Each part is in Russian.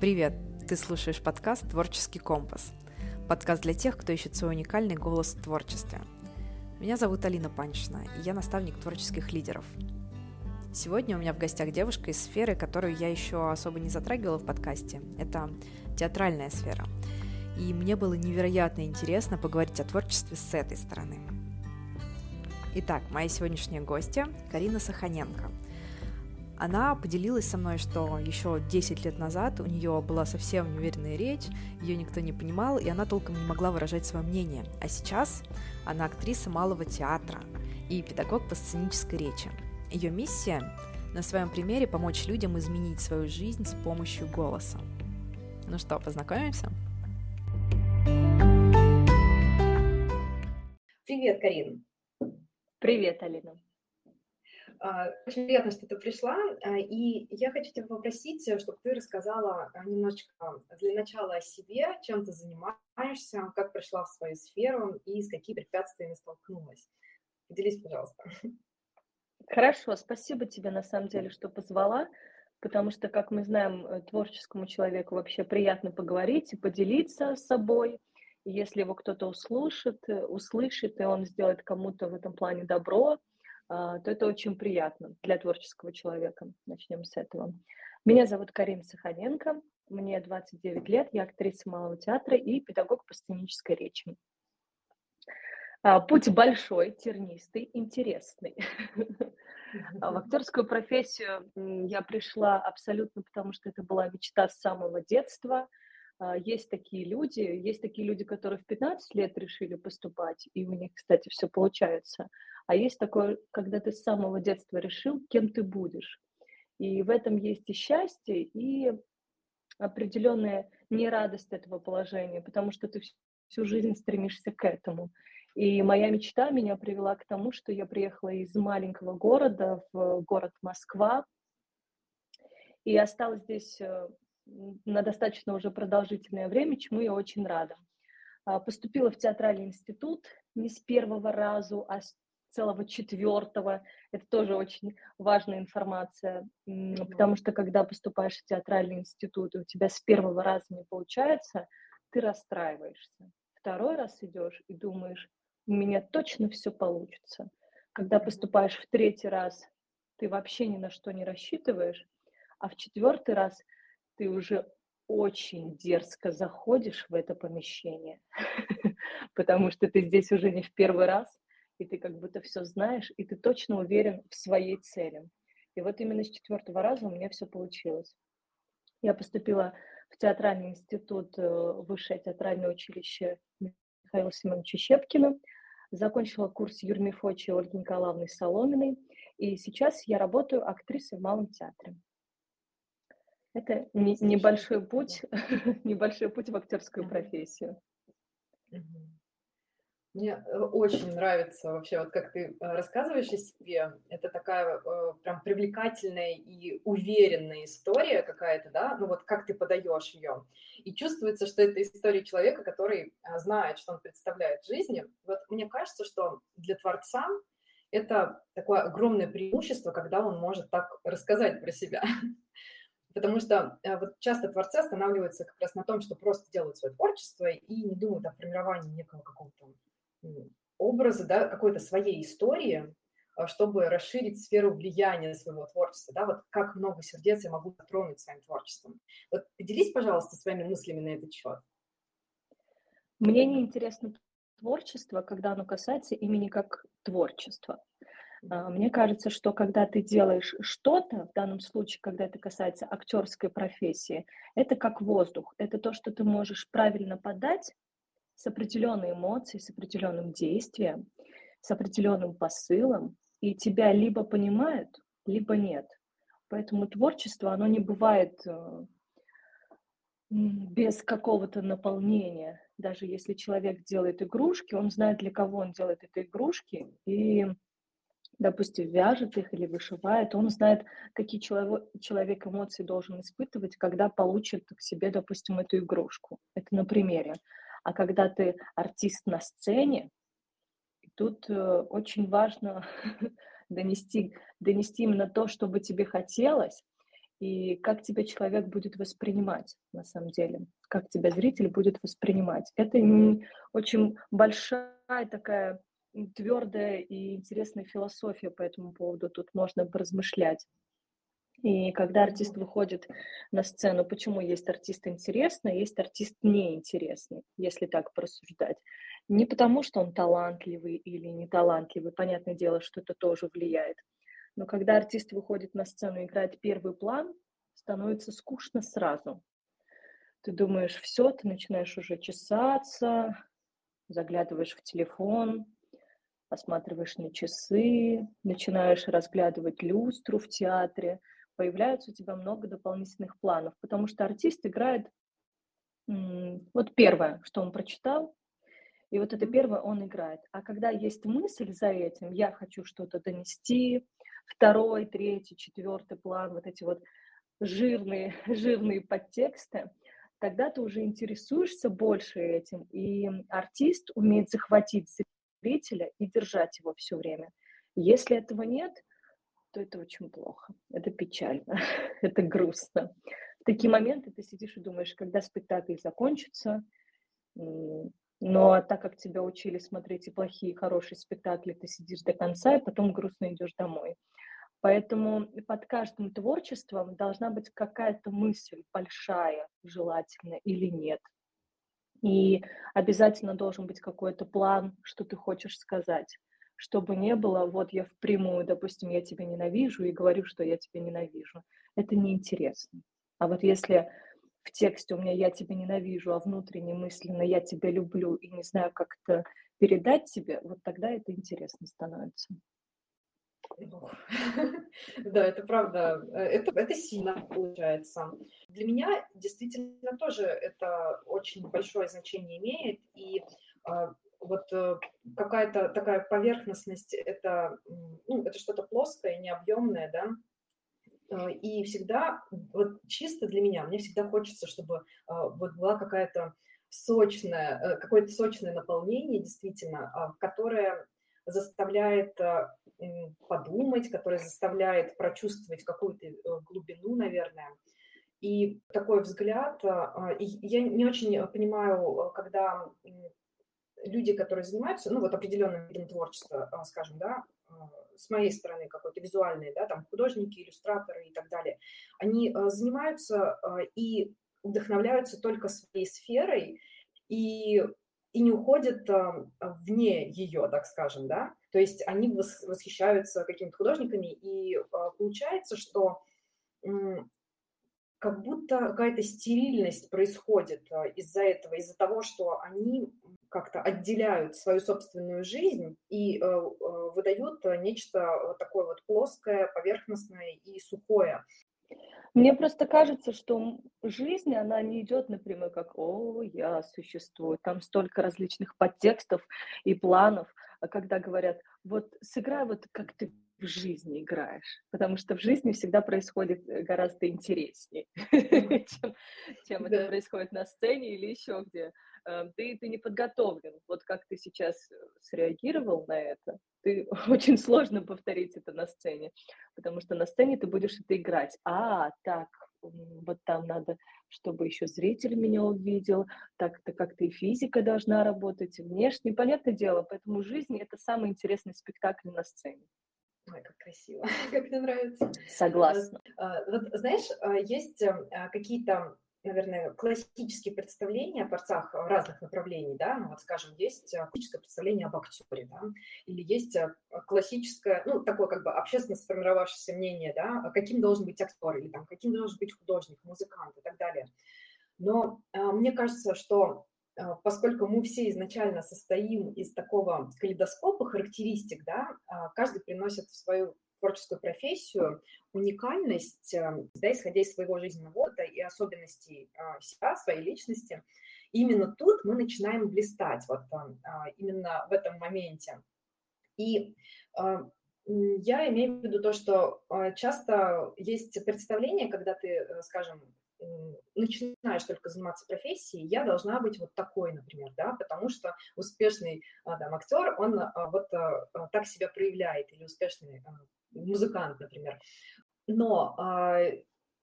Привет! Ты слушаешь подкаст «Творческий компас». Подкаст для тех, кто ищет свой уникальный голос в творчестве. Меня зовут Алина Паншина, и я наставник творческих лидеров. Сегодня у меня в гостях девушка из сферы, которую я еще особо не затрагивала в подкасте. Это театральная сфера. И мне было невероятно интересно поговорить о творчестве с этой стороны. Итак, моя сегодняшняя гостья Карина Саханенко – она поделилась со мной, что еще 10 лет назад у нее была совсем неуверенная речь, ее никто не понимал, и она толком не могла выражать свое мнение. А сейчас она актриса малого театра и педагог по сценической речи. Ее миссия на своем примере помочь людям изменить свою жизнь с помощью голоса. Ну что, познакомимся? Привет, Карин. Привет, Алина. А, очень приятно, что ты пришла, а, и я хочу тебя попросить, э, чтобы ты рассказала а, немножечко для начала о себе, чем ты занимаешься, как пришла в свою сферу и с какими препятствиями столкнулась. Поделись, пожалуйста. Хорошо, спасибо тебе на самом деле, что позвала, потому что, как мы знаем, э, творческому человеку вообще приятно поговорить и поделиться с собой. если его кто-то услышит, э, услышит, и он сделает кому-то в этом плане добро, то это очень приятно для творческого человека. Начнем с этого. Меня зовут Карина Саханенко, мне 29 лет, я актриса малого театра и педагог по сценической речи. А, путь большой, тернистый, интересный. А в актерскую профессию я пришла абсолютно потому, что это была мечта с самого детства – а, есть такие люди, есть такие люди, которые в 15 лет решили поступать, и у них, кстати, все получается. А есть такое, когда ты с самого детства решил, кем ты будешь. И в этом есть и счастье, и определенная нерадость этого положения, потому что ты всю жизнь стремишься к этому. И моя мечта меня привела к тому, что я приехала из маленького города в город Москва, и осталась здесь э, на достаточно уже продолжительное время, чему я очень рада. А, поступила в театральный институт не с первого разу, а с целого четвертого. Это тоже очень важная информация, потому что когда поступаешь в театральный институт, и у тебя с первого раза не получается, ты расстраиваешься. Второй раз идешь и думаешь, у меня точно все получится. Когда поступаешь в третий раз, ты вообще ни на что не рассчитываешь, а в четвертый раз – ты уже очень дерзко заходишь в это помещение, потому что ты здесь уже не в первый раз, и ты как будто все знаешь, и ты точно уверен в своей цели. И вот именно с четвертого раза у меня все получилось. Я поступила в театральный институт, э, высшее театральное училище Михаила Семеновича Щепкина, закончила курс Юрмии Фочи и Ольги Николаевны Соломиной, и сейчас я работаю актрисой в Малом театре. Это не, небольшой путь, небольшой путь в актерскую профессию. Мне э, очень нравится вообще, вот как ты э, рассказываешь о себе. Это такая э, прям привлекательная и уверенная история какая-то, да? Ну вот как ты подаешь ее. И чувствуется, что это история человека, который знает, что он представляет в жизни. Вот мне кажется, что для творца это такое огромное преимущество, когда он может так рассказать про себя. Потому что вот часто творцы останавливаются как раз на том, что просто делают свое творчество и не думают о формировании некого какого-то образа, да, какой-то своей истории, а, чтобы расширить сферу влияния своего творчества, да, вот как много сердец я могу затронуть своим творчеством. Вот поделись, пожалуйста, своими мыслями на этот счет. Мне не интересно творчество, когда оно касается имени как творчества. А, мне кажется, что когда ты делаешь что-то, в данном случае, когда это касается актерской профессии, это как воздух. Это то, что ты можешь правильно подать с определенной эмоцией, с определенным действием, с определенным посылом, и тебя либо понимают, либо нет. Поэтому творчество, оно не бывает э, без какого-то наполнения. Даже если человек делает игрушки, он знает, для кого он делает эти игрушки, и допустим, вяжет их или вышивает, он знает, какие человек, эмоции должен испытывать, когда получит к себе, допустим, эту игрушку. Это на примере. А когда ты артист на сцене, тут э, очень важно донести, донести именно то, что бы тебе хотелось, и как тебя человек будет воспринимать на самом деле, как тебя зритель будет воспринимать. Это очень большая такая твердая и интересная философия по этому поводу, тут можно поразмышлять. И когда артист выходит на сцену, почему есть артист интересный, есть артист неинтересный, если так порассуждать. Не потому, что он талантливый или не талантливый, понятное дело, что это тоже влияет. Но когда артист выходит на сцену и играет первый план, становится скучно сразу. Ты думаешь, все, ты начинаешь уже чесаться, заглядываешь в телефон, осматриваешь на часы, начинаешь разглядывать люстру в театре, появляется у тебя много дополнительных планов, потому что артист играет вот первое, что он прочитал, и вот это первое он играет. А когда есть мысль за этим, я хочу что-то донести, второй, третий, четвертый план, вот эти вот жирные, жирные подтексты, тогда ты уже интересуешься больше этим, и артист умеет захватить зрителя и держать его все время. Если этого нет, то это очень плохо, это печально, это грустно. В такие моменты ты сидишь и думаешь, когда спектакль закончится, но так как тебя учили смотреть и плохие, и хорошие спектакли, ты сидишь до конца, и потом грустно идешь домой. Поэтому под каждым творчеством должна быть какая-то мысль большая, желательно или нет. И обязательно должен быть какой-то план, что ты хочешь сказать. Чтобы не было, вот я впрямую, допустим, я тебя ненавижу и говорю, что я тебя ненавижу. Это неинтересно. А вот если в тексте у меня я тебя ненавижу, а внутренне мысленно я тебя люблю и не знаю, как это передать тебе, вот тогда это интересно становится. Да, это правда, э, это, это сильно получается. Для меня действительно тоже это очень большое значение имеет, и а, вот э, какая-то такая поверхностность, это, ну, это что-то плоское, необъемное, да, э, и всегда, вот чисто для меня, мне всегда хочется, чтобы а, вот была какая-то сочная, какое-то сочное наполнение, действительно, а, которое заставляет подумать, которая заставляет прочувствовать какую-то э, глубину, наверное. И такой взгляд, а, я не очень понимаю, когда люди, которые занимаются, ну вот определенным видом творчества, а, скажем, да, а, с моей стороны какой-то визуальный, да, там художники, иллюстраторы и так далее, они занимаются и вдохновляются только своей сферой, и и не уходят вне ее, так скажем, да, то есть они восхищаются какими-то художниками, и а, получается, что как будто какая-то стерильность происходит а, из-за этого, из-за того, что они как-то отделяют свою собственную жизнь и э, э, выдают нечто такое вот плоское, поверхностное и сухое. Мне просто кажется, что жизнь, она не идет напрямую как «О, я существую». Там столько различных подтекстов и планов. А когда говорят «Вот сыграй вот как ты в жизни играешь», потому что в жизни всегда происходит э, гораздо интереснее, чем это происходит на сцене или еще где. Эм, ты, ты не подготовлен. Вот как ты сейчас э, среагировал на это, ты очень сложно повторить это на сцене, потому что на сцене ты будешь это играть. А, так, вот там надо, чтобы еще зритель меня увидел, так-то как-то и физика должна работать, и внешне, понятное дело, поэтому жизнь — это самый интересный спектакль на сцене. Ой, как красиво, как мне нравится. Согласна. А, вот, знаешь, а, есть эм, какие-то наверное, классические представления о творцах разных направлений, да, ну вот, скажем, есть э, классическое представление об актере, да, или есть э, классическое, ну, такое как бы общественно сформировавшееся мнение, да, а каким должен быть актер, или там, каким должен быть художник, музыкант и так далее. Но э, мне кажется, что поскольку мы все изначально состоим из такого калейдоскопа характеристик, да, э, каждый приносит в свою творческую профессию, уникальность, э, да, исходя из своего жизненного опыта и особенностей а, себя, своей личности. И именно тут мы начинаем блистать, вот а, именно в этом моменте. И а, я имею в виду то, что часто есть представление, когда ты, э, скажем, начинаешь только заниматься профессией, я должна быть вот такой, например, да, потому что успешный там, актер, он вот так себя проявляет, или успешный музыкант, например. Но а,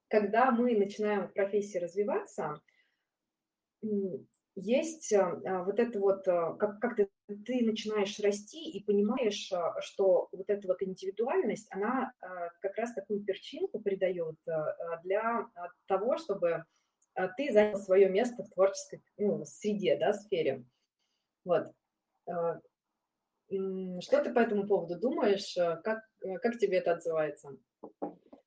когда мы начинаем в профессии развиваться, есть а, вот это вот, как, как ты, ты начинаешь расти и понимаешь, что вот эта вот индивидуальность, она как раз такую перчинку придает для того, чтобы ты занял свое место в творческой ну, среде, да, сфере. Вот. Что ты по этому поводу думаешь? Как, как тебе это отзывается?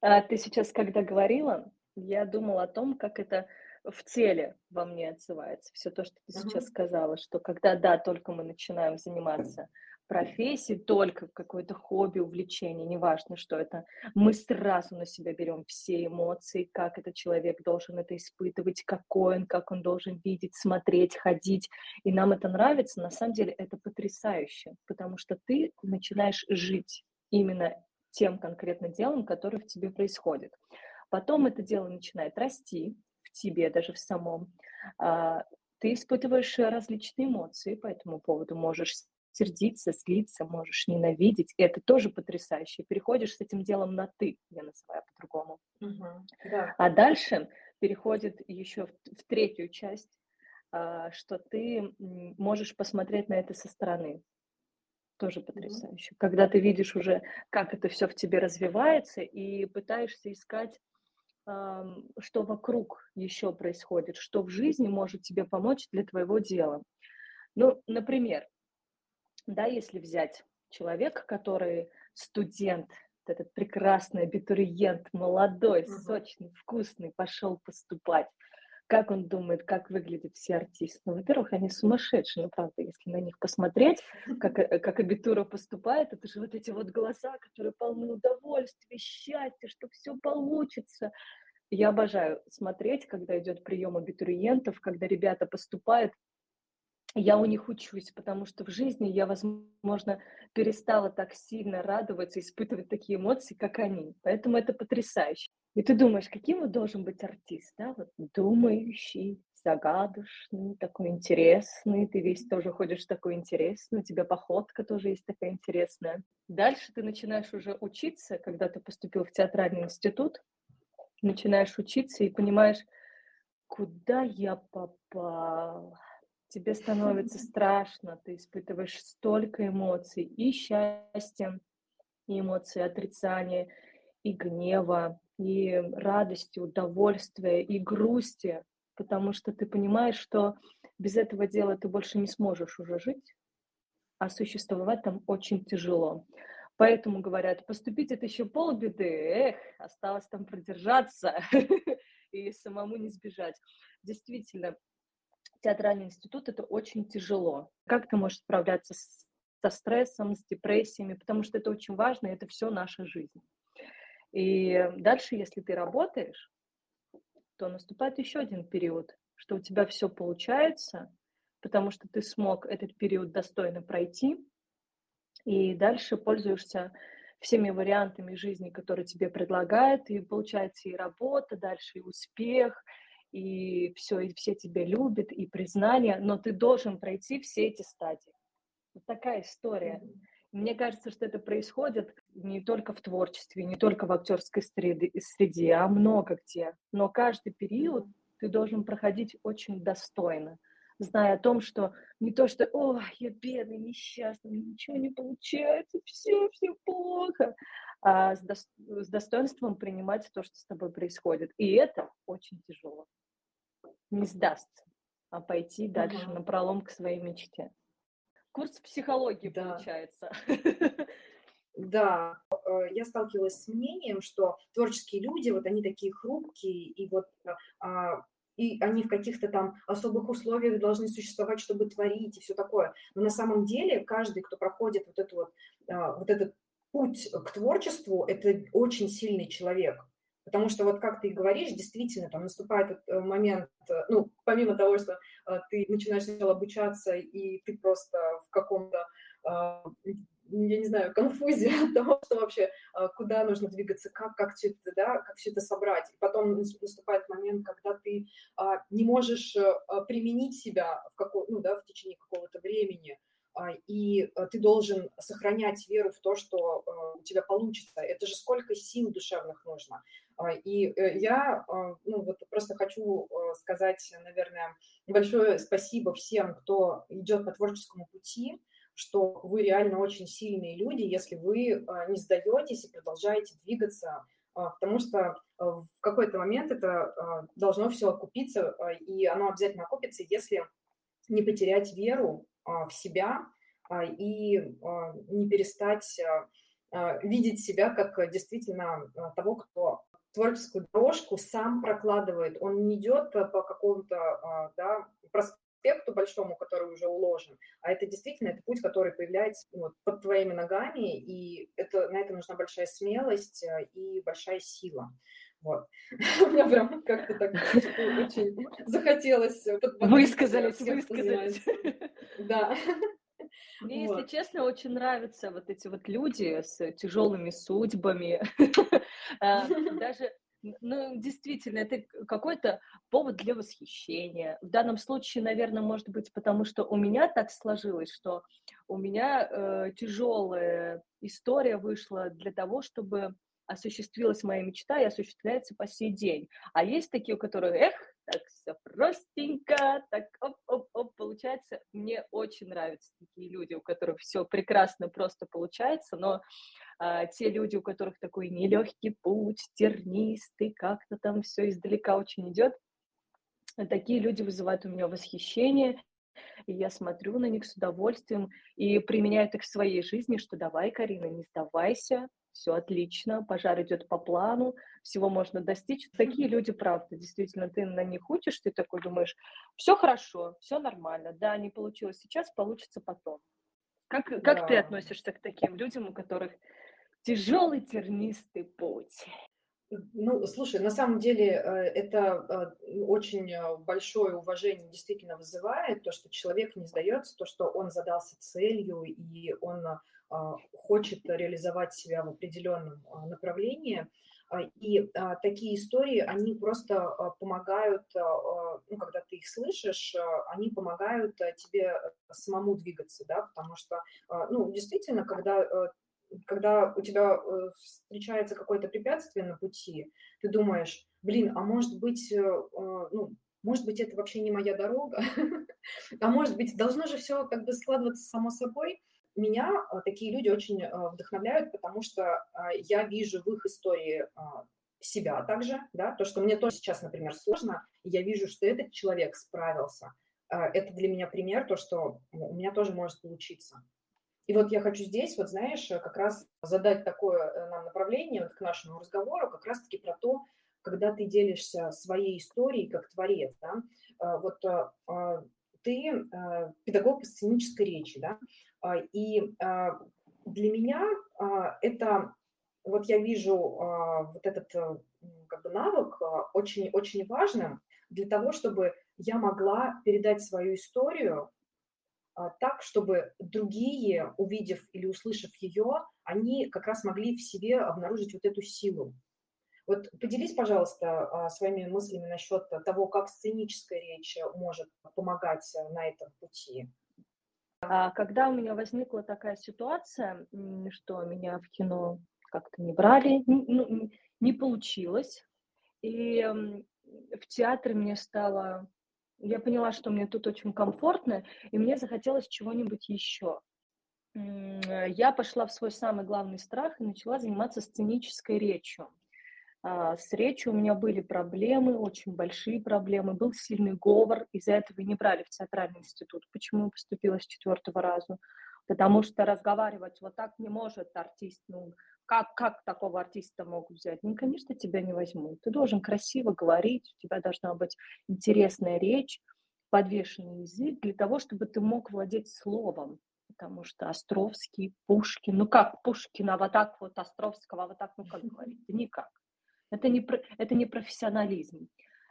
А ты сейчас, когда говорила, я думала о том, как это в теле во мне отзывается. Все то, что ты uh-huh. сейчас сказала, что когда, да, только мы начинаем заниматься профессией, только какое-то хобби, увлечение, неважно, что это, мы сразу на себя берем все эмоции, как этот человек должен это испытывать, какой он, как он должен видеть, смотреть, ходить. И нам это нравится, на самом деле это потрясающе, потому что ты начинаешь жить именно тем конкретно делом, которое в тебе происходит. Потом это дело начинает расти в тебе, даже в самом. А, ты испытываешь различные эмоции по этому поводу. Можешь сердиться, злиться, можешь ненавидеть. И это тоже потрясающе. Переходишь с этим делом на «ты», я называю по-другому. Угу, да. А дальше переходит еще в, в третью часть, а, что ты можешь посмотреть на это со стороны тоже потрясающе. Когда ты видишь уже, как это все в тебе развивается, и пытаешься искать, что вокруг еще происходит, что в жизни может тебе помочь для твоего дела. Ну, например, да, если взять человека, который студент, этот прекрасный абитуриент, молодой, сочный, вкусный, пошел поступать как он думает, как выглядят все артисты? Ну, во-первых, они сумасшедшие, ну, правда, если на них посмотреть, как, э, как абитура поступает, это же вот эти вот глаза, которые полны удовольствия, счастья, что все получится. Я обожаю смотреть, когда идет прием абитуриентов, когда ребята поступают, я у них учусь, потому что в жизни я, возможно, перестала так сильно радоваться, испытывать такие эмоции, как они. Поэтому это потрясающе. И ты думаешь, каким вот должен быть артист, да, вот думающий, загадочный, такой интересный, ты весь тоже ходишь такой интересный, у тебя походка тоже есть такая интересная. Дальше ты начинаешь уже учиться, когда ты поступил в театральный институт, начинаешь учиться и понимаешь, куда я попал. Тебе становится страшно, ты испытываешь столько эмоций, и счастья, и эмоции отрицания, и гнева, и радости, удовольствия, и грусти, потому что ты понимаешь, что без этого дела ты больше не сможешь уже жить, а существовать там очень тяжело. Поэтому говорят, поступить это еще полбеды, эх, осталось там продержаться и самому не сбежать. Действительно, театральный институт это очень тяжело. Как ты можешь справляться со стрессом, с депрессиями, потому что это очень важно, это все наша жизнь. И дальше, если ты работаешь, то наступает еще один период, что у тебя все получается, потому что ты смог этот период достойно пройти, и дальше пользуешься всеми вариантами жизни, которые тебе предлагают, и получается и работа, дальше и успех, и все, и все тебя любят, и признание, но ты должен пройти все эти стадии. Вот такая история. Мне кажется, что это происходит не только в творчестве, не только в актерской среде, среде а много где. Но каждый период ты должен проходить очень достойно, зная о том, что не то, что «О, я бедный, несчастный, ничего не получается, все, все плохо», а с, до, с достоинством принимать то, что с тобой происходит. И это очень тяжело. Не сдастся, а пойти дальше на пролом к своей мечте. Курс психологии да. получается. Да, э, я сталкивалась с мнением, что творческие люди, вот они такие хрупкие, и вот а, и они в каких-то там особых условиях должны существовать, чтобы творить и все такое. Но на самом деле каждый, кто проходит вот, эту вот, а, вот этот путь к творчеству, это очень сильный человек. Потому что вот как ты говоришь, действительно, там наступает этот э, момент, э, ну, помимо того, что э, ты начинаешь сначала обучаться, и ты просто в каком-то, я не знаю, конфузе от того, что вообще, а, куда нужно двигаться, как, как все это, да, как все это собрать. И потом наступает момент, когда ты а, не можешь применить себя в, каком, ну, да, в течение какого-то времени, и ты должен сохранять веру в то, что у тебя получится. Это же сколько сил душевных нужно. И я ну, вот просто хочу сказать, наверное, большое спасибо всем, кто идет по творческому пути, что вы реально очень сильные люди, если вы не сдаетесь и продолжаете двигаться а, потому что а, в какой-то момент это а, должно все окупиться, и оно обязательно окупится, если не потерять веру в себя и не перестать видеть себя как действительно того, кто творческую дорожку сам прокладывает. Он не идет по какому-то да, аспекту большому, который уже уложен, а это действительно это путь, который появляется вот, под твоими ногами, и это, на это нужна большая смелость э, и большая сила. Вот. Мне прям как-то так очень захотелось высказались, высказались. Да. Мне, вот. если честно, очень нравятся вот эти вот люди с тяжелыми судьбами. Э, даже ну, действительно, это какой-то повод для восхищения. В данном случае, наверное, может быть, потому что у меня так сложилось, что у меня э, тяжелая история вышла для того, чтобы осуществилась моя мечта и осуществляется по сей день. А есть такие, у которых, эх, так все простенько, так оп-оп-оп, получается. Мне очень нравятся такие люди, у которых все прекрасно просто получается, но а, те люди, у которых такой нелегкий путь, тернистый, как-то там все издалека очень идет, такие люди вызывают у меня восхищение, и я смотрю на них с удовольствием и применяю их в своей жизни, что давай, Карина, не сдавайся, все отлично, пожар идет по плану, всего можно достичь. Такие люди, правда, действительно, ты на них учишь, ты такой думаешь, все хорошо, все нормально, да, не получилось сейчас, получится потом. Как, как да. ты относишься к таким людям, у которых тяжелый тернистый путь. Ну, слушай, на самом деле э, это э, очень э, большое уважение действительно вызывает, то, что человек не сдается, то, что он задался целью и он хочет реализовать себя в определенном направлении. И такие истории, они просто помогают, ну, когда ты их слышишь, они помогают тебе самому двигаться, да, потому что, ну, действительно, когда когда у тебя э, встречается какое-то препятствие на пути, ты думаешь, блин, а может быть, э, ну, может быть, это вообще не моя дорога, а может быть, должно же все как бы складываться само собой. Меня такие люди очень вдохновляют, потому что я вижу в их истории себя также, да, то, что мне тоже сейчас, например, сложно, я вижу, что этот человек справился. Это для меня пример, то, что у меня тоже может получиться. И вот я хочу здесь, вот знаешь, как раз задать такое э, нам направление вот к нашему разговору, как раз-таки про то, когда ты делишься своей историей как творец, да, а, вот а, а, ты педагог по сценической речи, да, и для меня это, вот я вижу вот этот э, как бы навык очень, очень важным для того, чтобы я могла передать свою историю а, так, чтобы другие, увидев или услышав ее, они как раз могли в себе обнаружить вот эту силу. Вот поделись, пожалуйста, а, своими мыслями насчет того, как сценическая речь может помогать на этом пути. А когда у меня возникла такая ситуация, что меня в кино как-то не брали, ну, не получилось, и в театре мне стало я поняла, что мне тут очень комфортно, и мне захотелось чего-нибудь еще. Я пошла в свой самый главный страх и начала заниматься сценической речью. А, с речью у меня были проблемы, очень большие проблемы, был сильный говор, из-за этого не брали в театральный институт. Почему поступила с четвертого раза? Потому что разговаривать вот так не может артист, ну, как, как такого артиста могут взять? Ну, конечно, тебя не возьмут. Ты должен красиво говорить, у тебя должна быть интересная речь, подвешенный язык для того, чтобы ты мог владеть словом. Потому что Островский, Пушкин, ну как Пушкина вот так вот, Островского вот так, ну как говорить? Никак. Это не, это не профессионализм.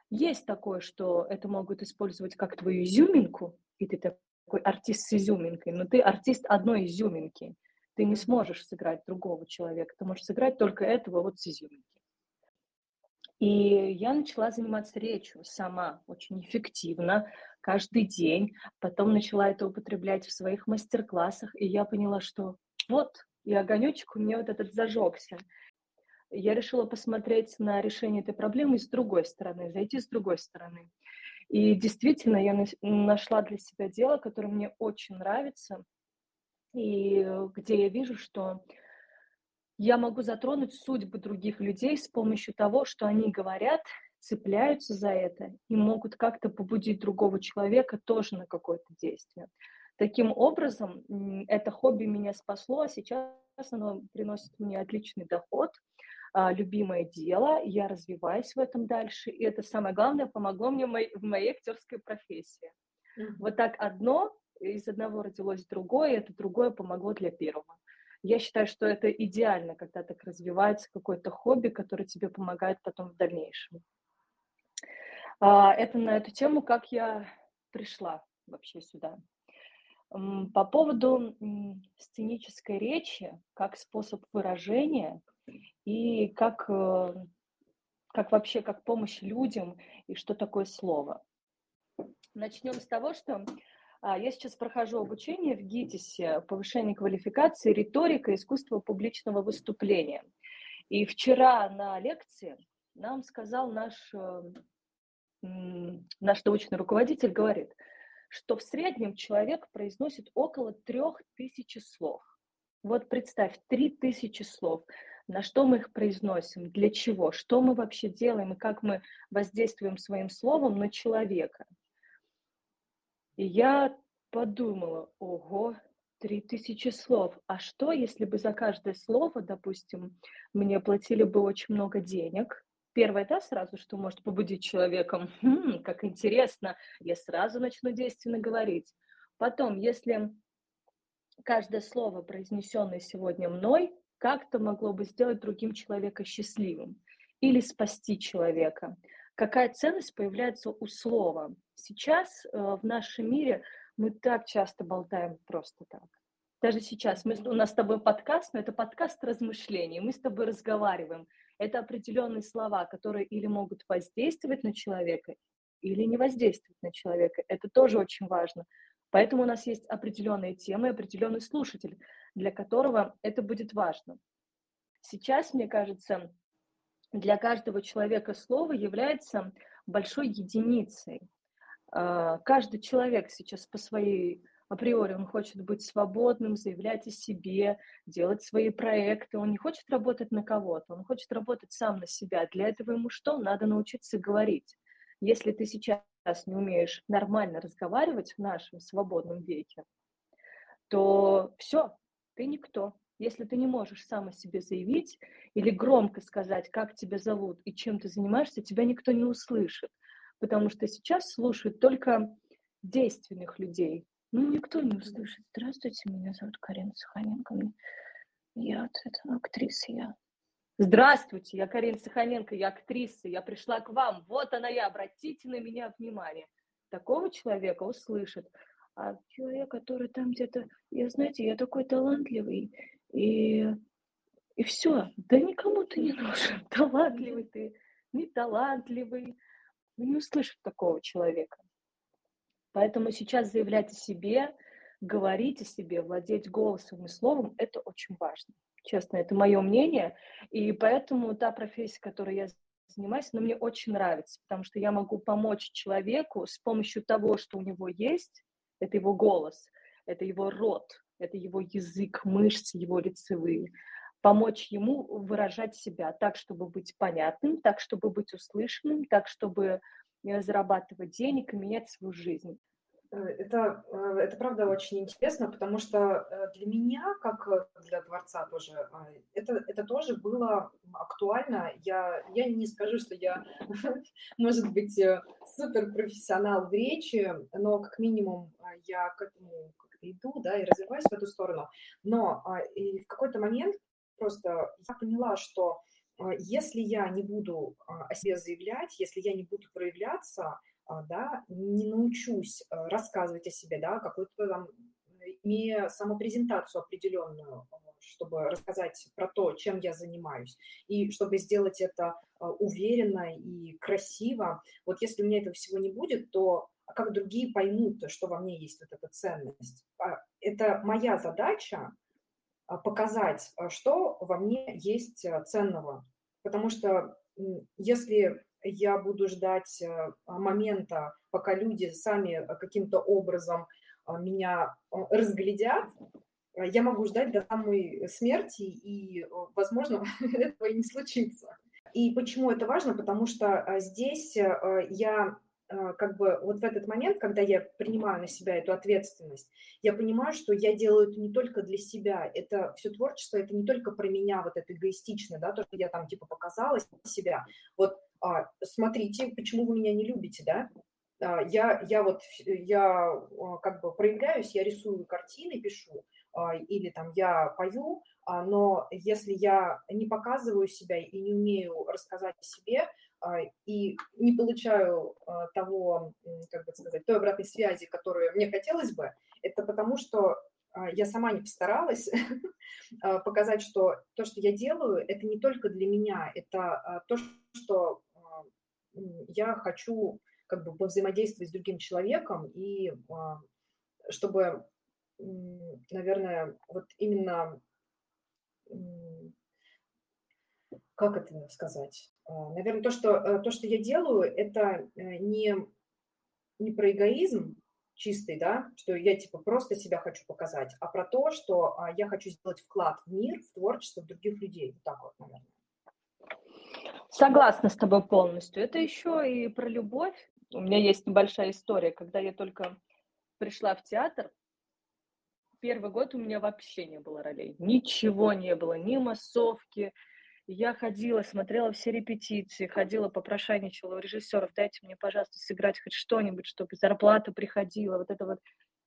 Есть такое, что это могут использовать как твою изюминку, и ты такой артист с изюминкой, но ты артист одной изюминки. Ты не сможешь сыграть другого человека, ты можешь сыграть только этого вот с изюминки. И я начала заниматься речью сама, очень эффективно, каждый день. Потом начала это употреблять в своих мастер-классах, и я поняла, что вот, и огонечек у меня вот этот зажегся. Я решила посмотреть на решение этой проблемы с другой стороны, зайти с другой стороны. И действительно, я нашла для себя дело, которое мне очень нравится, и где я вижу, что я могу затронуть судьбы других людей с помощью того, что они говорят, цепляются за это и могут как-то побудить другого человека тоже на какое-то действие. Таким образом, это хобби меня спасло, а сейчас оно приносит мне отличный доход, любимое дело, я развиваюсь в этом дальше, и это самое главное помогло мне в моей актерской профессии. Mm-hmm. Вот так одно из одного родилось другое, и это другое помогло для первого. Я считаю, что это идеально, когда так развивается какое-то хобби, которое тебе помогает потом в дальнейшем. А, это на эту тему, как я пришла вообще сюда. По поводу сценической речи, как способ выражения и как, э, как вообще, как помощь людям и что такое слово. Начнем с того, что а, я сейчас прохожу обучение в ГИТИСе повышение квалификации риторика искусства публичного выступления. И вчера на лекции нам сказал наш, э, наш научный руководитель, говорит, что в среднем человек произносит около трех тысяч слов. Вот представь, три тысячи слов. На что мы их произносим, для чего, что мы вообще делаем и как мы воздействуем своим словом на человека – и я подумала, ого, три тысячи слов. А что, если бы за каждое слово, допустим, мне платили бы очень много денег? Первое, да, сразу, что может побудить человеком, хм, как интересно, я сразу начну действенно говорить. Потом, если каждое слово, произнесенное сегодня мной, как-то могло бы сделать другим человека счастливым или спасти человека. Какая ценность появляется у слова? Сейчас э, в нашем мире мы так часто болтаем просто так. Даже сейчас мы, у нас с тобой подкаст, но это подкаст размышлений. Мы с тобой разговариваем. Это определенные слова, которые или могут воздействовать на человека, или не воздействовать на человека. Это тоже очень важно. Поэтому у нас есть определенные темы, определенный слушатель, для которого это будет важно. Сейчас, мне кажется, для каждого человека слово является большой единицей. А, каждый человек сейчас по своей априори он хочет быть свободным, заявлять о себе, делать свои проекты. Он не хочет работать на кого-то, он хочет работать сам на себя. Для этого ему что? Надо научиться говорить. Если ты сейчас не умеешь нормально разговаривать в нашем свободном веке, то все, ты никто. Если ты не можешь сам о себе заявить или громко сказать, как тебя зовут и чем ты занимаешься, тебя никто не услышит потому что сейчас слушают только действенных людей. Ну, никто не услышит. Здравствуйте, меня зовут Карина Саханенко. Я вот это, актриса, я. Здравствуйте, я Карина Саханенко, я актриса, я пришла к вам, вот она я, обратите на меня внимание. Такого человека услышат. А человек, который там где-то, я, знаете, я такой талантливый, и, и все, да никому ты не нужен, талантливый ты, не талантливый, вы не услышите такого человека. Поэтому сейчас заявлять о себе, говорить о себе, владеть голосом и словом – это очень важно. Честно, это мое мнение. И поэтому та профессия, которой я занимаюсь, она мне очень нравится, потому что я могу помочь человеку с помощью того, что у него есть, это его голос, это его рот, это его язык, мышцы, его лицевые, помочь ему выражать себя так, чтобы быть понятным, так, чтобы быть услышанным, так, чтобы э, зарабатывать денег и менять свою жизнь. Э, это, э, это правда очень интересно, потому что для меня, как для Творца тоже, это, это тоже было актуально. Я, я не скажу, что я, может быть, суперпрофессионал в речи, но как минимум я к этому как-то иду, да, и развиваюсь в эту сторону. Но и в какой-то момент просто я поняла, что а, если я не буду а, о себе заявлять, если я не буду проявляться, а, да, не научусь рассказывать о себе, да, какую-то там, имея самопрезентацию определенную, чтобы рассказать про то, чем я занимаюсь, и чтобы сделать это уверенно и красиво, вот если у меня этого всего не будет, то как другие поймут, что во мне есть вот эта ценность. Это моя задача а, показать, а, что во мне есть а, ценного. потому что если я буду ждать э, момента, пока люди сами каким-то образом меня разглядят, я могу ждать до самой смерти, и, возможно, этого и не случится. И почему это важно? Потому что здесь я как бы вот в этот момент, когда я принимаю на себя эту ответственность, я понимаю, что я делаю это не только для себя, это все творчество, это не только про меня, вот это эгоистично, да, то, что я там типа показала себя. Вот смотрите, почему вы меня не любите, да? А, я, я вот, я а, как бы проявляюсь, я рисую картины, пишу, а, или там я пою, а, но если я не показываю себя и не умею рассказать о себе, а, и не получаю а, того, как бы сказать, той обратной связи, которую мне хотелось бы, это потому что а, я сама не постаралась показать, что то, что я делаю, это не только для меня, это то, что я хочу как бы взаимодействовать с другим человеком и чтобы, наверное, вот именно как это сказать? А, Наверное, то, что, э, то, что я делаю, это э, не, не про эгоизм чистый, да, что я типа просто себя хочу показать, а про то, что а, я хочу сделать вклад в мир, в творчество в других людей. Вот так вот, наверное. Согласна с тобой полностью. Это еще и про любовь. У меня есть небольшая история, когда я только пришла в театр, первый год у меня вообще не было ролей. Ничего не было, ни массовки, я ходила, смотрела все репетиции, ходила, попрошайничала у режиссеров, дайте мне, пожалуйста, сыграть хоть что-нибудь, чтобы зарплата приходила, вот это вот.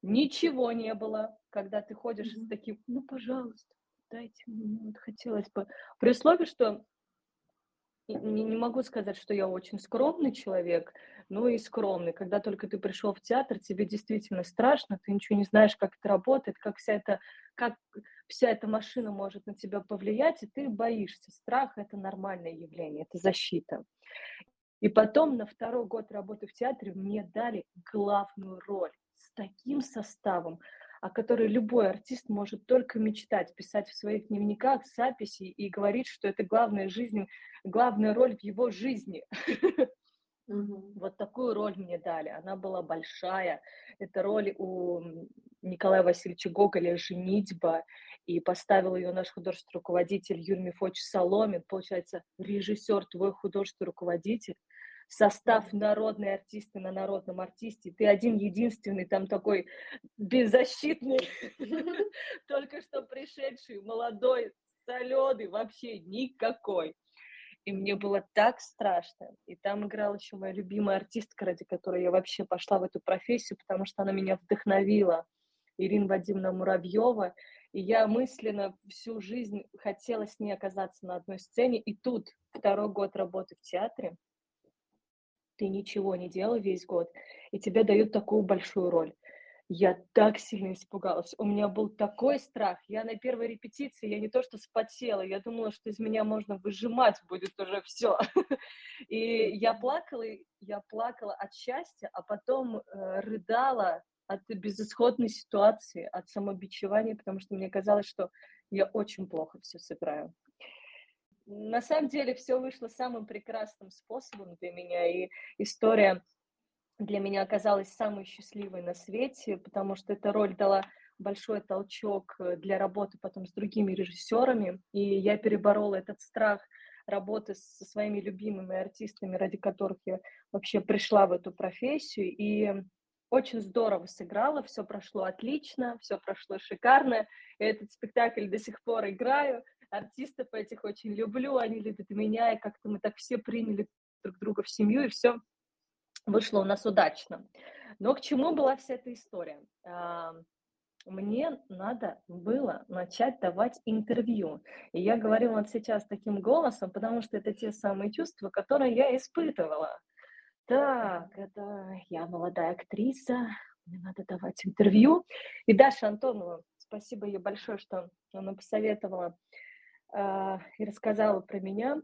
Ничего не было, когда ты ходишь mm-hmm. с таким, ну, пожалуйста, дайте мне, вот хотелось бы. При условии, что не, не могу сказать, что я очень скромный человек, но и скромный. Когда только ты пришел в театр, тебе действительно страшно, ты ничего не знаешь, как это работает, как вся эта, как вся эта машина может на тебя повлиять, и ты боишься. Страх – это нормальное явление, это защита. И потом на второй год работы в театре мне дали главную роль с таким составом, о которой любой артист может только мечтать, писать в своих дневниках записи и говорить, что это главная жизнь, главная роль в его жизни. Угу. Вот такую роль мне дали. Она была большая. Это роль у Николая Васильевича Гоголя «Женитьба», и поставил ее наш художественный руководитель Юрий Мефович Соломин, получается, режиссер, твой художественный руководитель, состав народной артисты на народном артисте, ты один единственный там такой беззащитный, только что пришедший, молодой, соленый, вообще никакой. И мне было так страшно. И там играла еще моя любимая артистка, ради которой я вообще пошла в эту профессию, потому что она меня вдохновила. Ирина Вадимовна Муравьева. И я мысленно всю жизнь хотела с ней оказаться на одной сцене. И тут второй год работы в театре – ты ничего не делал весь год, и тебе дают такую большую роль. Я так сильно испугалась. У меня был такой страх. Я на первой репетиции, я не то что спотела, я думала, что из меня можно выжимать будет уже все. И я плакала, я плакала от счастья, а потом э, рыдала от безысходной ситуации, от самобичевания, потому что мне казалось, что я очень плохо все сыграю на самом деле все вышло самым прекрасным способом для меня, и история для меня оказалась самой счастливой на свете, потому что эта роль дала большой толчок э, для работы потом с другими режиссерами, и я переборола этот страх работы со своими любимыми артистами, ради которых я вообще пришла в эту профессию, и очень здорово сыграла, все прошло отлично, все прошло шикарно, этот спектакль до сих пор играю, артистов этих очень люблю, они любят меня, и как-то мы так все приняли друг друга в семью, и все вышло у нас удачно. Но к чему была вся эта история? А, мне надо было начать давать интервью. И я говорила вот сейчас таким голосом, потому что это те самые чувства, которые я испытывала. Так, это я молодая актриса, мне надо давать интервью. И Даша Антонова, спасибо ей большое, что она посоветовала и рассказала про меня.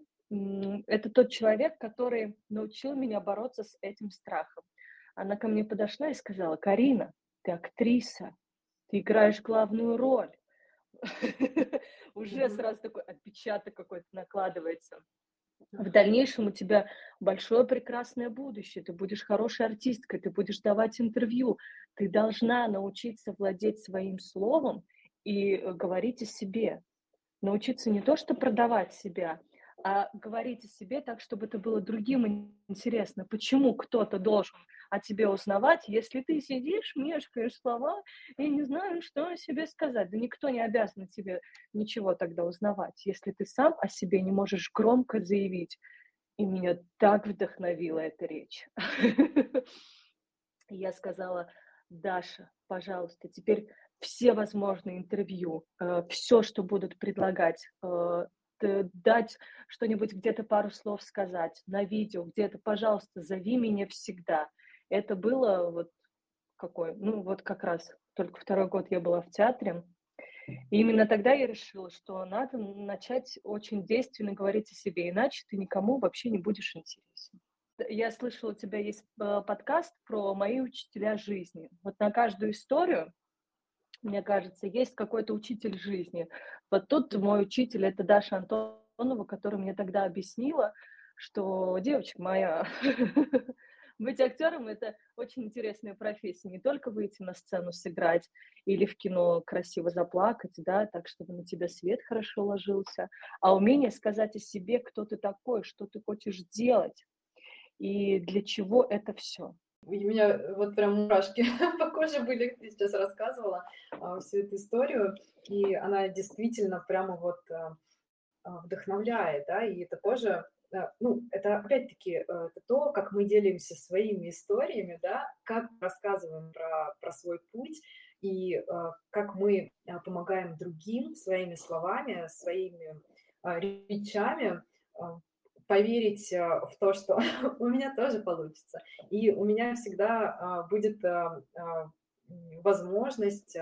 Это тот человек, который научил меня бороться с этим страхом. Она ко мне подошла и сказала, Карина, ты актриса, ты играешь главную роль. Уже сразу такой отпечаток какой-то накладывается. В дальнейшем у тебя большое прекрасное будущее, ты будешь хорошей артисткой, ты будешь давать интервью, ты должна научиться владеть своим словом и э, говорить о себе. Научиться не то, что продавать себя, а говорить о себе так, чтобы это было другим интересно. Почему кто-то должен о тебе узнавать, если ты сидишь, мешкаешь слова и не знаешь, что о себе сказать. Да никто не обязан тебе ничего тогда узнавать, если ты сам о себе не можешь громко заявить. И меня так вдохновила эта речь. Я сказала, Даша, пожалуйста, теперь все возможные интервью, э, все, что будут предлагать, э, дать что-нибудь где-то пару слов сказать на видео, где-то, пожалуйста, зови меня всегда. Это было вот какой, ну вот как раз только второй год я была в театре, и именно тогда я решила, что надо начать очень действенно говорить о себе, иначе ты никому вообще не будешь интересен. Я слышала, у тебя есть э, подкаст про мои учителя жизни. Вот на каждую историю, мне кажется, есть какой-то учитель жизни. Вот тут мой учитель, это Даша Антонова, которая мне тогда объяснила, что девочка моя, Быть актером это очень интересная профессия. Не только выйти на сцену, сыграть или в кино красиво заплакать, да, так, чтобы на тебя свет хорошо ложился, а умение сказать о себе, кто ты такой, что ты хочешь делать и для чего это все. У меня вот прям мурашки по коже были, ты сейчас рассказывала а, всю эту историю, и она действительно прямо вот а, а, вдохновляет, да, и это тоже ну, это опять-таки э, то, как мы делимся своими историями, да, как рассказываем про, про свой путь и э, как мы э, помогаем другим своими словами, своими речами поверить в то, что у меня тоже получится. И у меня всегда будет возможность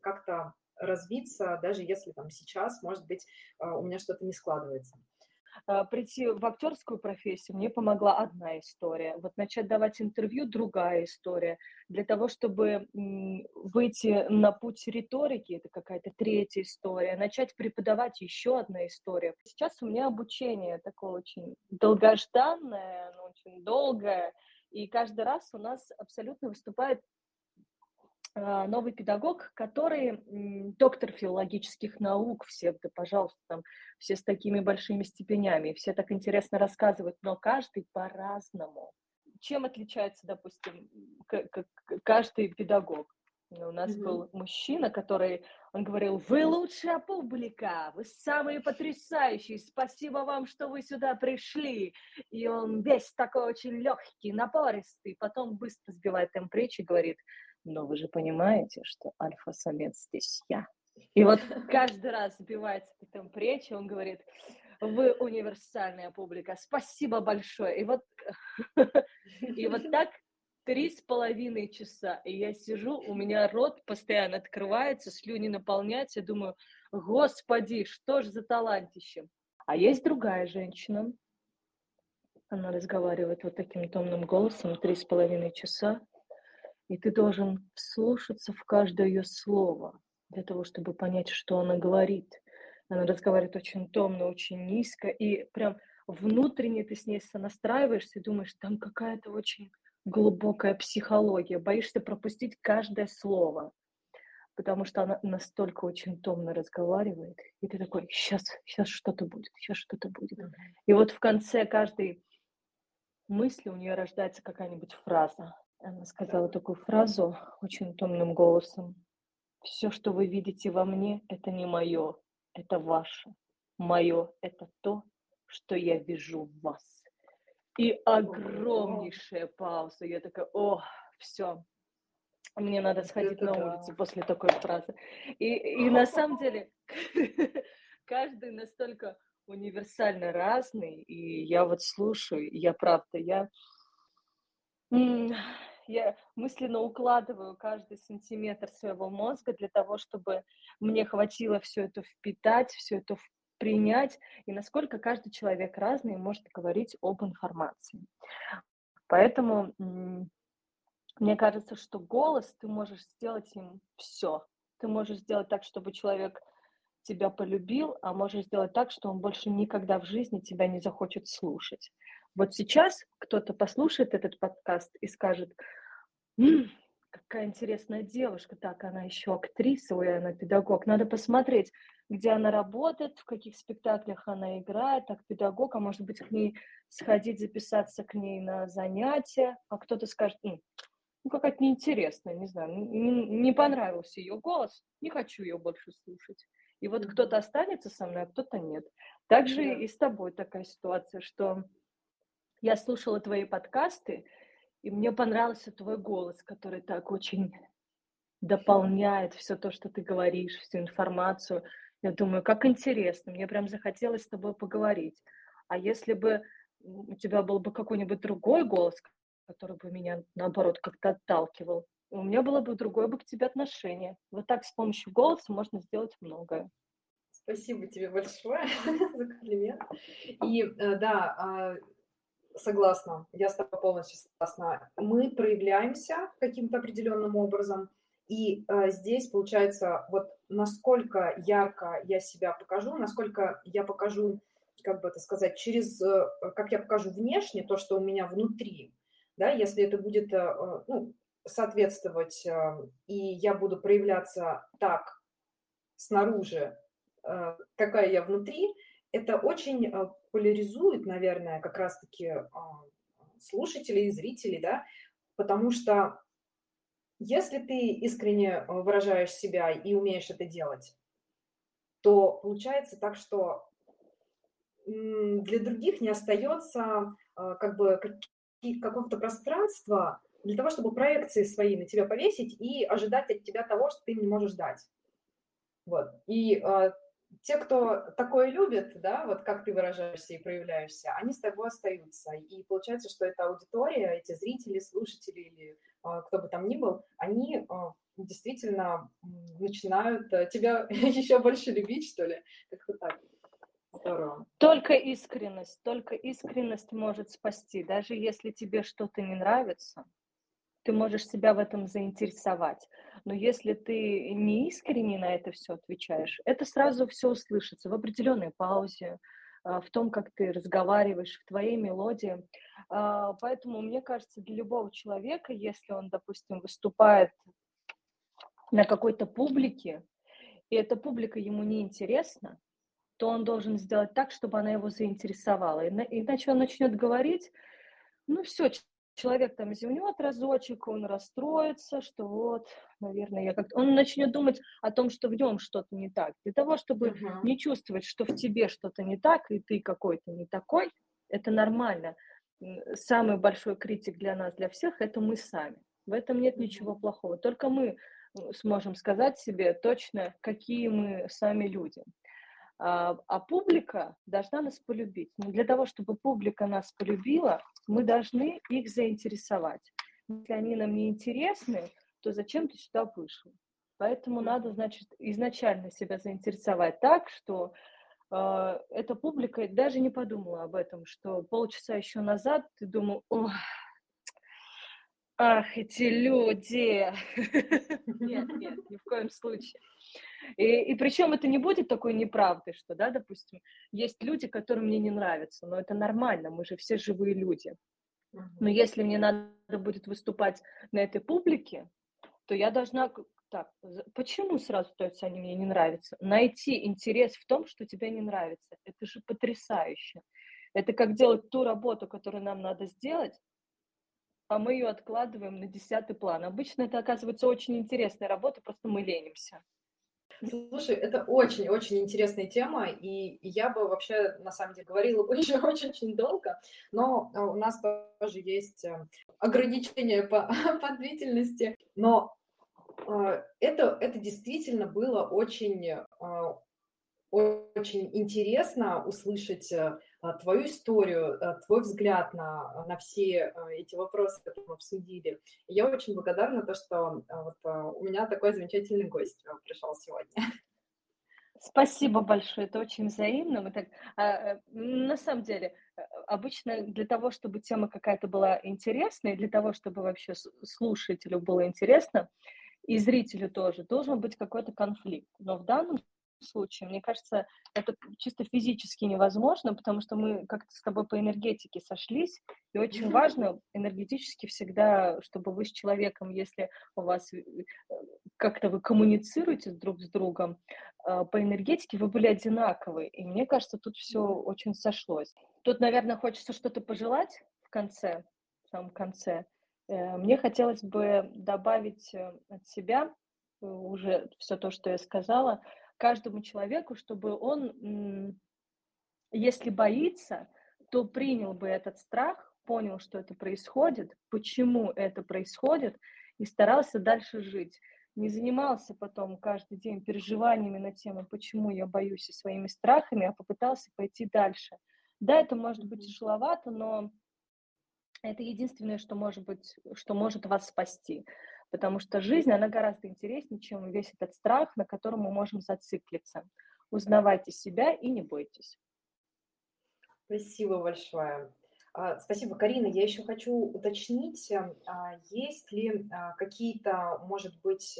как-то развиться, даже если там сейчас, может быть, у меня что-то не складывается. А, прийти в актерскую профессию мне помогла одна история. Вот начать давать интервью – другая история. Для того, чтобы выйти на путь риторики – это какая-то третья история. Начать преподавать – еще одна история. Сейчас у меня обучение такое очень долгожданное, оно очень долгое. И каждый раз у нас абсолютно выступает новый педагог, который доктор филологических наук, все, да, пожалуйста, там, все с такими большими степенями, все так интересно рассказывают, но каждый по-разному. Чем отличается, допустим, каждый педагог? У нас mm-hmm. был мужчина, который, он говорил, вы лучшая публика, вы самые потрясающие, спасибо вам, что вы сюда пришли. И он весь такой очень легкий, напористый, потом быстро сбивает темп речи и говорит, но вы же понимаете, что альфа-самец здесь я. И вот каждый раз сбивается потом речи, он говорит, вы универсальная публика, спасибо большое. И вот, и вот так три с половиной часа. И я сижу, у меня рот постоянно открывается, слюни наполняются, я думаю, господи, что ж за талантище. А есть другая женщина, она разговаривает вот таким томным голосом три с половиной часа, и ты должен вслушаться в каждое ее слово для того, чтобы понять, что она говорит. Она разговаривает очень томно, очень низко, и прям внутренне ты с ней сонастраиваешься и думаешь, там какая-то очень глубокая психология, боишься пропустить каждое слово, потому что она настолько очень томно разговаривает, и ты такой, сейчас, сейчас что-то будет, сейчас что-то будет. И вот в конце каждой мысли у нее рождается какая-нибудь фраза, она сказала такую фразу очень томным голосом. Все, что вы видите во мне, это не мое, это ваше. Мое – это то, что я вижу в вас. И огромнейшая пауза. Я такая, о, все, мне надо сходить на улицу после такой фразы. И, и на самом деле каждый настолько универсально разный, и я вот слушаю, я правда, я я мысленно укладываю каждый сантиметр своего мозга для того, чтобы мне хватило все это впитать, все это принять, и насколько каждый человек разный может говорить об информации. Поэтому мне кажется, что голос ты можешь сделать им все. Ты можешь сделать так, чтобы человек тебя полюбил, а можешь сделать так, что он больше никогда в жизни тебя не захочет слушать. Вот сейчас кто-то послушает этот подкаст и скажет, М, какая интересная девушка, так, она еще актриса, ой, она педагог, надо посмотреть, где она работает, в каких спектаклях она играет, так, педагог, а может быть, к ней сходить, записаться к ней на занятия, а кто-то скажет, ну, какая-то неинтересная, не знаю, не, не понравился ее голос, не хочу ее больше слушать. И вот кто-то останется со мной, а кто-то нет. Также yeah. и с тобой такая ситуация, что я слушала твои подкасты, и мне понравился твой голос, который так очень дополняет все то, что ты говоришь, всю информацию. Я думаю, как интересно, мне прям захотелось с тобой поговорить. А если бы у тебя был бы какой-нибудь другой голос, который бы меня, наоборот, как-то отталкивал, у меня было бы другое бы к тебе отношение. Вот так с помощью голоса можно сделать многое. Спасибо тебе большое за комплимент. И э, да, а, согласна, я с тобой полностью согласна. Мы проявляемся каким-то определенным образом, и э, здесь получается вот насколько ярко я себя покажу, насколько я покажу, как бы это сказать, через, э, как я покажу внешне то, что у меня внутри, да, если это будет э, ну, соответствовать, э, и я буду проявляться так снаружи, э, какая я внутри, это очень э, поляризует, наверное, как раз-таки а, слушателей и зрителей, да, потому что если ты искренне э, выражаешь себя и умеешь это делать, то получается так, что для других не остается а, как бы какого-то пространства для того, чтобы проекции свои на тебя повесить и ожидать от тебя того, что ты не можешь дать. Вот. И те, кто такое любит, да, вот как ты выражаешься и проявляешься, они с тобой остаются. И получается, что эта аудитория, эти зрители, слушатели или а, кто бы там ни был, они а, действительно начинают а, тебя еще больше любить, что ли, как-то так. Здорово. Только искренность, только искренность может спасти. Даже если тебе что-то не нравится, ты можешь себя в этом заинтересовать. Но если ты не искренне на это все отвечаешь, это сразу все услышится в определенной паузе, а, в том, как ты разговариваешь, в твоей мелодии. А, поэтому, мне кажется, для любого человека, если он, допустим, выступает на какой-то публике, и эта публика ему не интересна, то он должен сделать так, чтобы она его заинтересовала. Иначе он начнет говорить, ну все, человек там зевнет разочек, он расстроится, что вот, наверное, я как-то... Он начнет думать о том, что в нем что-то не так. Для того, чтобы uh-huh. не чувствовать, что в тебе что-то не так, и ты какой-то не такой, это нормально. Самый большой критик для нас, для всех, это мы сами. В этом нет ничего плохого. Только мы сможем сказать себе точно, какие мы сами люди. А, а публика должна нас полюбить. Но для того, чтобы публика нас полюбила, мы должны их заинтересовать. Если они нам не интересны, то зачем ты сюда вышел? Поэтому надо, значит, изначально себя заинтересовать так, что э, эта публика даже не подумала об этом, что полчаса еще назад ты думал, ох, ах, эти люди. Нет, нет, ни в коем случае. И, и причем это не будет такой неправды, что, да, допустим, есть люди, которые мне не нравятся, но это нормально, мы же все живые люди. Но если мне надо будет выступать на этой публике, то я должна так, почему сразу, то есть они мне не нравятся? Найти интерес в том, что тебе не нравится. Это же потрясающе. Это как делать ту работу, которую нам надо сделать, а мы ее откладываем на десятый план. Обычно это оказывается очень интересная работа, просто мы ленимся. Слушай, это очень-очень интересная тема, и я бы вообще, на самом деле, говорила бы еще очень-очень долго, но а, у нас тоже есть э, ограничения по, по длительности, но а, это, это действительно было очень, очень интересно услышать э, а, твою историю, а, твой взгляд на, на все а, эти вопросы, которые мы обсудили. И я очень благодарна то, что вот у меня такой замечательный гость пришел сегодня. Спасибо большое, это очень взаимно. Мы так, а, на самом деле, обычно для того, чтобы тема какая-то была интересная, для того, чтобы вообще слушателю было интересно, и зрителю тоже, должен быть какой-то конфликт. Но в данном случае. Мне кажется, это чисто физически невозможно, потому что мы как-то с тобой по энергетике сошлись, и очень важно энергетически всегда, чтобы вы с человеком, если у вас э, как-то вы коммуницируете друг с другом, а, по энергетике вы были одинаковы. И мне кажется, тут все очень сошлось. Тут, наверное, хочется что-то пожелать в конце, в самом конце. Э, мне хотелось бы добавить э, от себя уже все то, что я сказала, каждому человеку, чтобы он, если боится, то принял бы этот страх, понял, что это происходит, почему это происходит, и старался дальше жить. Не занимался потом каждый день переживаниями на тему, почему я боюсь и своими страхами, а попытался пойти дальше. Да, это может быть тяжеловато, но это единственное, что может быть, что может вас спасти потому что жизнь, она гораздо интереснее, чем весь этот страх, на котором мы можем зациклиться. Узнавайте себя и не бойтесь. Спасибо большое. А, спасибо, Карина. Я еще хочу уточнить, а, есть ли а, какие-то, может быть,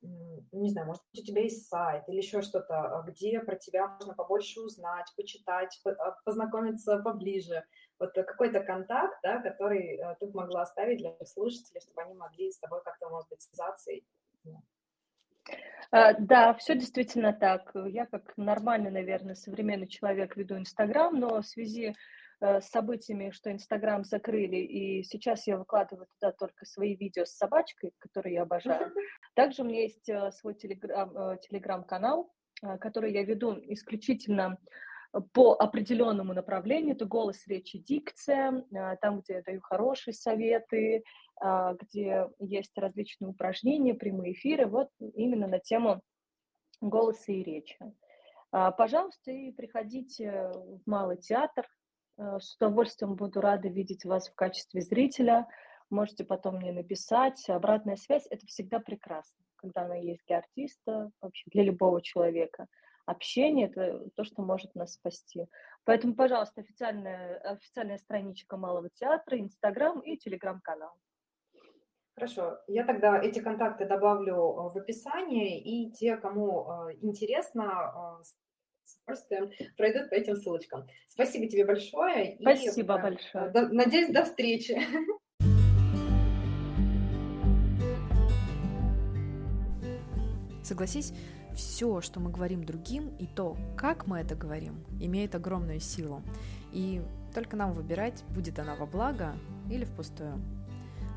не знаю, может быть, у тебя есть сайт или еще что-то, где про тебя можно побольше узнать, почитать, познакомиться поближе, вот какой-то контакт, да, который э, ты могла оставить для слушателей, чтобы они могли с тобой как-то, может быть, связаться. И, а, да, все действительно так. Я как нормальный, наверное, современный человек веду Инстаграм, но в связи э, с событиями, что Инстаграм закрыли, и сейчас я выкладываю туда только свои видео с собачкой, которые я обожаю. Также у меня есть э, свой телеграм, телеграм-канал, который я веду исключительно по определенному направлению. Это голос, речи, дикция, а, там, где я даю хорошие советы, а, где есть различные упражнения, прямые эфиры, вот именно на тему голоса и речи. А, пожалуйста, и приходите в Малый театр. С удовольствием буду рада видеть вас в качестве зрителя. Можете потом мне написать. Обратная связь – это всегда прекрасно, когда она есть для артиста, вообще для любого человека – общение – это то, что может нас спасти. Поэтому, пожалуйста, официальная, официальная страничка Малого театра, Инстаграм и Телеграм-канал. Хорошо, я тогда эти контакты добавлю э, в описание, и те, кому э, интересно, э, с удовольствием пройдут по этим ссылочкам. Спасибо тебе большое. Спасибо и, большое. Надеюсь, до встречи. Согласись, все, что мы говорим другим, и то, как мы это говорим, имеет огромную силу. И только нам выбирать, будет она во благо или впустую.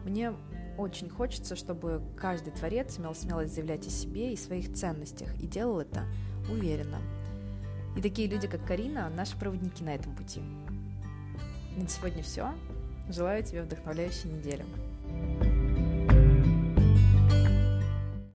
Мне очень хочется, чтобы каждый творец имел смелость заявлять о себе и своих ценностях, и делал это уверенно. И такие люди, как Карина, наши проводники на этом пути. На сегодня все. Желаю тебе вдохновляющей недели.